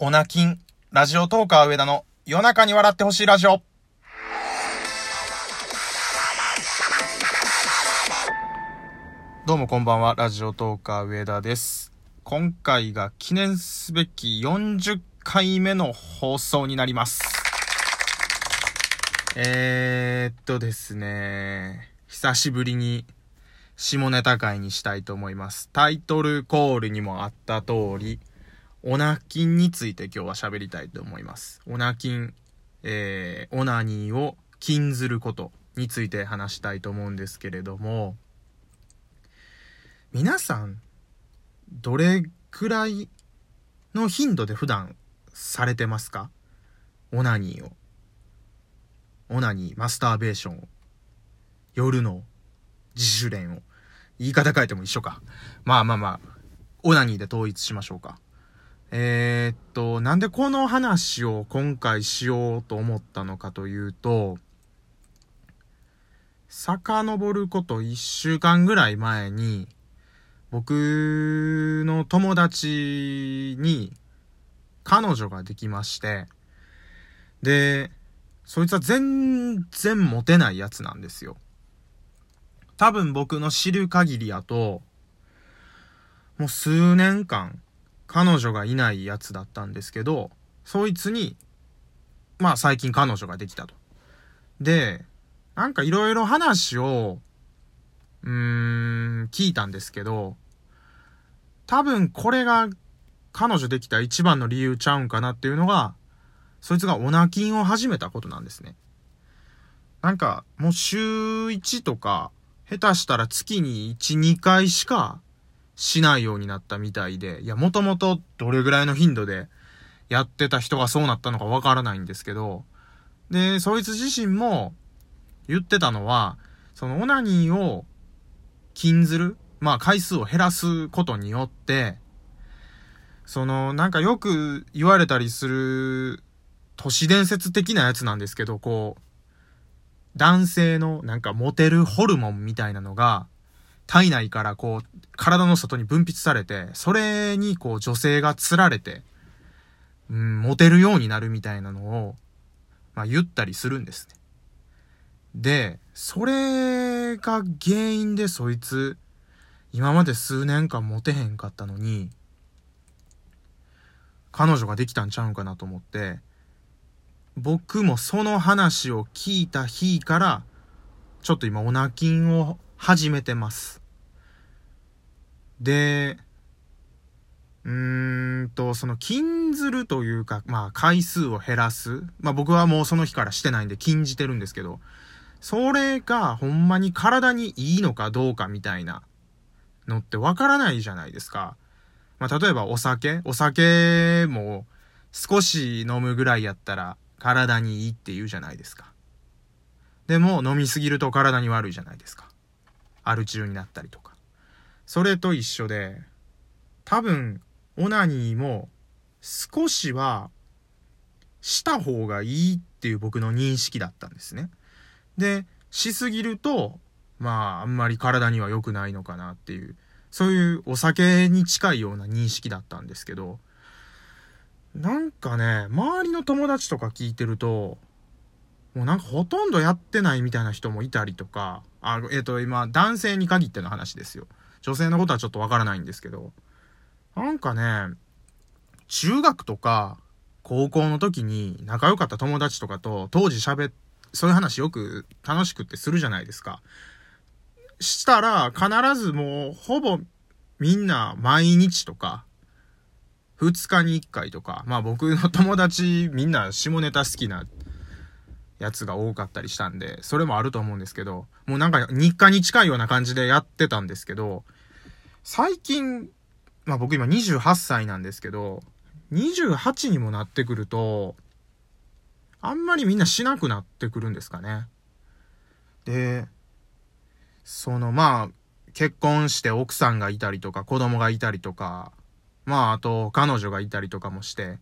オナキン、ラジオトーカー上田の夜中に笑ってほしいラジオ。どうもこんばんは、ラジオトーカー上田です。今回が記念すべき40回目の放送になります。えーっとですね、久しぶりに下ネタ会にしたいと思います。タイトルコールにもあった通り、オナキンについて今日は喋りたいと思います。オナキン、えー、オナニーを禁ずることについて話したいと思うんですけれども、皆さん、どれくらいの頻度で普段されてますか？オナニーを。オナニー、マスターベーションを。夜の自主練を。言い方変えても一緒か。まあまあまあ、オナニーで統一しましょうか。えー、っと、なんでこの話を今回しようと思ったのかというと、遡ること一週間ぐらい前に、僕の友達に彼女ができまして、で、そいつは全然モテないやつなんですよ。多分僕の知る限りやと、もう数年間、彼女がいないやつだったんですけど、そいつに、まあ最近彼女ができたと。で、なんかいろいろ話を、うーん、聞いたんですけど、多分これが彼女できた一番の理由ちゃうんかなっていうのが、そいつがオナキンを始めたことなんですね。なんか、もう週1とか、下手したら月に1、2回しかしないようになったみたいで、いや、もともとどれぐらいの頻度でやってた人がそうなったのかわからないんですけど、で、そいつ自身も言ってたのは、そのオナニーを禁ずる、まあ回数を減らすことによって、その、なんかよく言われたりする都市伝説的なやつなんですけど、こう、男性のなんかモテるホルモンみたいなのが、体内からこう、体の外に分泌されて、それにこう女性が釣られて、うん、モテるようになるみたいなのを、まあ言ったりするんですね。で、それが原因でそいつ、今まで数年間モテへんかったのに、彼女ができたんちゃうんかなと思って、僕もその話を聞いた日から、ちょっと今オナキンを始めてます。で、うーんと、その禁ずるというか、まあ回数を減らす。まあ僕はもうその日からしてないんで禁じてるんですけど、それがほんまに体にいいのかどうかみたいなのってわからないじゃないですか。まあ例えばお酒お酒も少し飲むぐらいやったら体にいいって言うじゃないですか。でも飲みすぎると体に悪いじゃないですか。アル中になったりとか。それと一緒で、多分、オナニーも少しはした方がいいっていう僕の認識だったんですね。で、しすぎると、まあ、あんまり体には良くないのかなっていう、そういうお酒に近いような認識だったんですけど、なんかね、周りの友達とか聞いてると、もうなんかほとんどやってないみたいな人もいたりとか、あ、えっ、と、今、男性に限っての話ですよ。女性のことはちょっとわからないんですけど、なんかね、中学とか高校の時に仲良かった友達とかと当時喋っ、そういう話よく楽しくってするじゃないですか。したら必ずもうほぼみんな毎日とか、二日に一回とか、まあ僕の友達みんな下ネタ好きなやつが多かったりしたんで、それもあると思うんですけど、もうなんか日課に近いような感じでやってたんですけど、最近、まあ僕今28歳なんですけど、28にもなってくると、あんまりみんなしなくなってくるんですかね。で、そのまあ、結婚して奥さんがいたりとか子供がいたりとか、まああと彼女がいたりとかもして、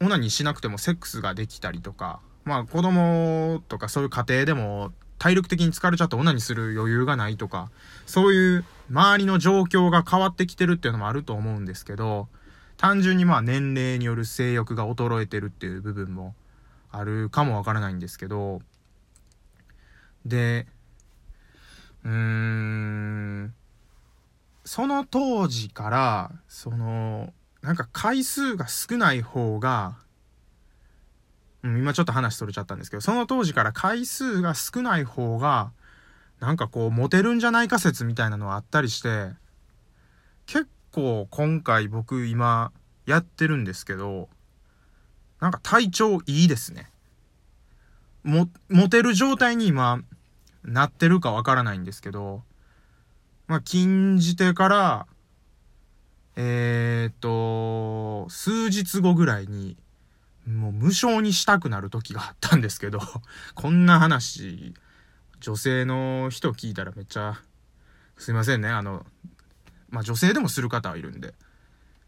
オナニーしなくてもセックスができたりとか、まあ子供とかそういう家庭でも体力的に疲れちゃってオナニーする余裕がないとか、そういう周りの状況が変わってきてるっていうのもあると思うんですけど、単純にまあ年齢による性欲が衰えてるっていう部分もあるかもわからないんですけど、で、うーん、その当時から、その、なんか回数が少ない方が、うん、今ちょっと話それちゃったんですけど、その当時から回数が少ない方が、なんかこう、モテるんじゃないか説みたいなのはあったりして、結構今回僕今やってるんですけど、なんか体調いいですね。も、モテる状態に今、なってるかわからないんですけど、まあ、禁じてから、えー、っと、数日後ぐらいに、もう無償にしたくなる時があったんですけど、こんな話、女性の人聞いたらめっちゃ、すいませんね、あの、まあ女性でもする方はいるんで、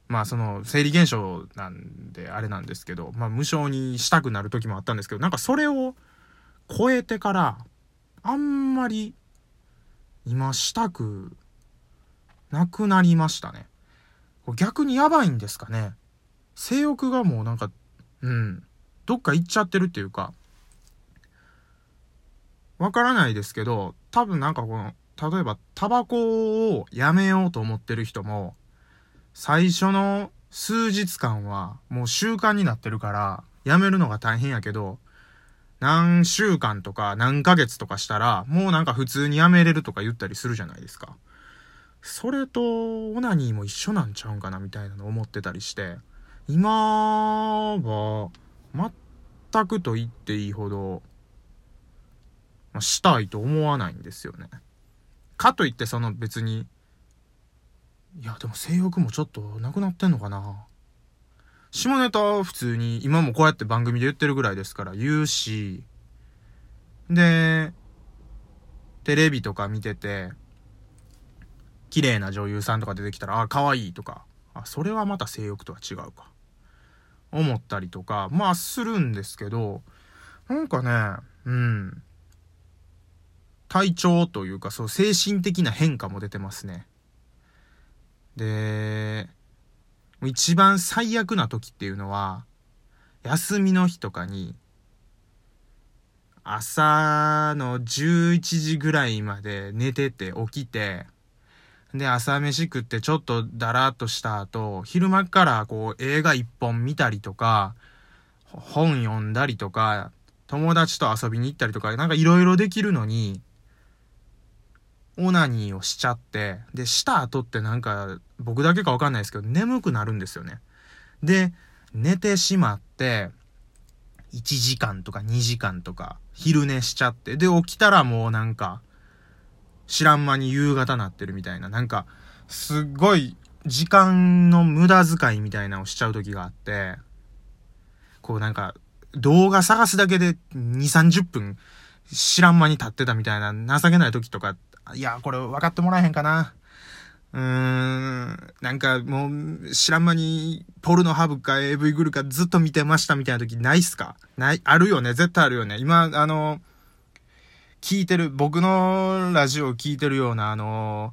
まあその生理現象なんであれなんですけど、まあ無償にしたくなる時もあったんですけど、なんかそれを超えてから、あんまり今したくなくなりましたね。逆にやばいんですかね。性欲がもうなんか、うん、どっか行っちゃってるっていうか、わからないですけど、多分なんかこの、例えばタバコをやめようと思ってる人も、最初の数日間はもう習慣になってるから、やめるのが大変やけど、何週間とか何ヶ月とかしたら、もうなんか普通にやめれるとか言ったりするじゃないですか。それと、オナニーも一緒なんちゃうんかなみたいなの思ってたりして、今は、全くと言っていいほど、まあ、したいと思わないんですよね。かといってその別に、いやでも性欲もちょっとなくなってんのかな。下ネタは普通に今もこうやって番組で言ってるぐらいですから言うし、で、テレビとか見てて、綺麗な女優さんとか出てきたら、あ、可愛いとか、あ、それはまた性欲とは違うか。思ったりとか、まあするんですけど、なんかね、うん。体調というか、そう、精神的な変化も出てますね。で、一番最悪な時っていうのは、休みの日とかに、朝の11時ぐらいまで寝てて起きて、で、朝飯食ってちょっとだらっとした後、昼間からこう映画一本見たりとか、本読んだりとか、友達と遊びに行ったりとか、なんかいろいろできるのに、オナニーをしちゃって、で、した後ってなんか、僕だけかわかんないですけど、眠くなるんですよね。で、寝てしまって、1時間とか2時間とか、昼寝しちゃって、で、起きたらもうなんか、知らん間に夕方なってるみたいな、なんか、すっごい、時間の無駄遣いみたいなのをしちゃう時があって、こうなんか、動画探すだけで2、30分知らん間に立ってたみたいな情けない時とかいや、これ分かってもらえへんかな。うーん、なんかもう、知らん間に、ポルノハブか AV グルかずっと見てましたみたいな時ないっすか？ない、あるよね絶対あるよね。今、あの、聞いてる、僕のラジオを聞いてるような、あの、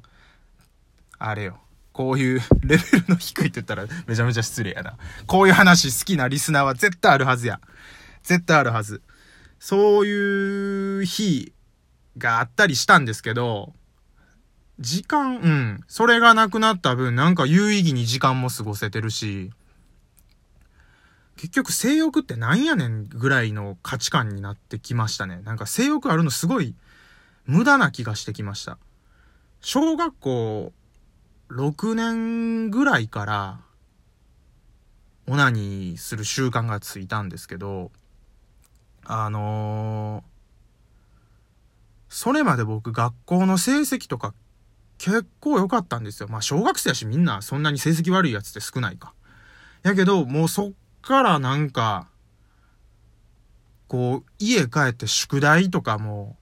あれよ。こういう レベルの低いって言ったらめちゃめちゃ失礼やな。こういう話好きなリスナーは絶対あるはずや。絶対あるはず。そういう日があったりしたんですけど、時間、うん。それがなくなった分、なんか有意義に時間も過ごせてるし、結局性欲ってなんやねんぐらいの価値観になってきましたね。なんか性欲あるのすごい無駄な気がしてきました。小学校6年ぐらいから、オナニーする習慣がついたんですけど、あのそれまで僕学校の成績とか結構良かったんですよ。まあ小学生やしみんなそんなに成績悪いやつって少ないか。やけど、もうそっからなんか、こう、家帰って宿題とかも、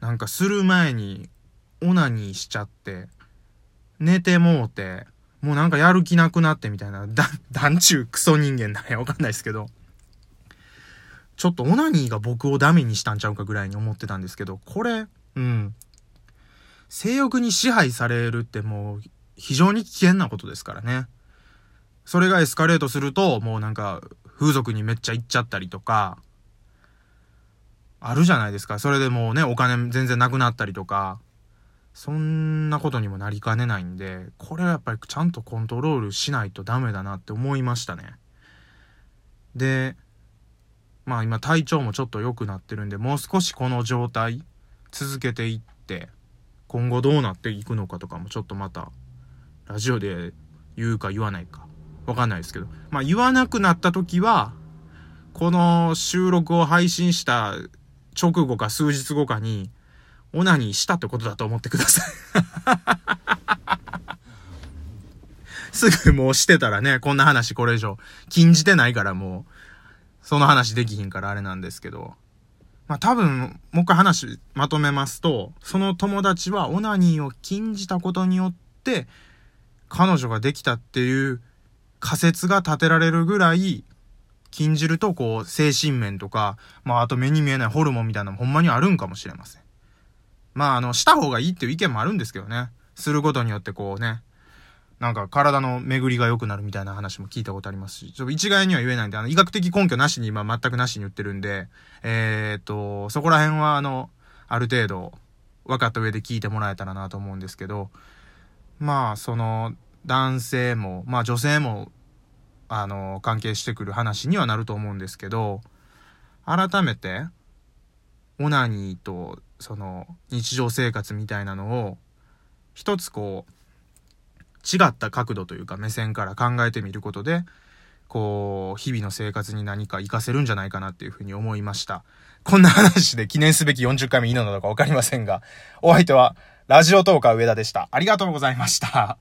なんかする前にオナニーしちゃって、寝てもうて、もうなんかやる気なくなってみたいな、だ、団中クソ人間だね。わかんないですけど。ちょっとオナニーが僕をダメにしたんちゃうかぐらいに思ってたんですけど、これ、うん。性欲に支配されるってもう非常に危険なことですからね。それがエスカレートすると、もうなんか、風俗にめっちゃ行っちゃったりとか、あるじゃないですか。それでもうね、お金全然なくなったりとか、そんなことにもなりかねないんで、これはやっぱりちゃんとコントロールしないとダメだなって思いましたね。で、まあ今体調もちょっと良くなってるんで、もう少しこの状態続けていって、今後どうなっていくのかとかもちょっとまた、ラジオで言うか言わないか、わかんないですけど、まあ言わなくなった時は、この収録を配信した直後か数日後かに、オナニーしたってことだと思ってください すぐもうしてたらね、こんな話これ以上禁じてないからもう、その話できひんからあれなんですけど。まあ多分、もう一回話まとめますと、その友達はオナニーを禁じたことによって、彼女ができたっていう仮説が立てられるぐらい、禁じるとこう、精神面とか、まああと目に見えないホルモンみたいなのもほんまにあるんかもしれません。まああの、した方がいいっていう意見もあるんですけどね。することによってこうね、なんか体の巡りが良くなるみたいな話も聞いたことありますし、ちょっと一概には言えないんで、あの、医学的根拠なしに今全くなしに言ってるんで、えー、っと、そこら辺はあの、ある程度分かった上で聞いてもらえたらなと思うんですけど、まあ、その、男性も、まあ女性も、あの、関係してくる話にはなると思うんですけど、改めて、オナニーと、その、日常生活みたいなのを、一つこう、違った角度というか目線から考えてみることで、こう、日々の生活に何か活かせるんじゃないかなっていうふうに思いました。こんな話で記念すべき40回目いいのかわかりませんが、お相手は、ラジオトーカー上田でした。ありがとうございました。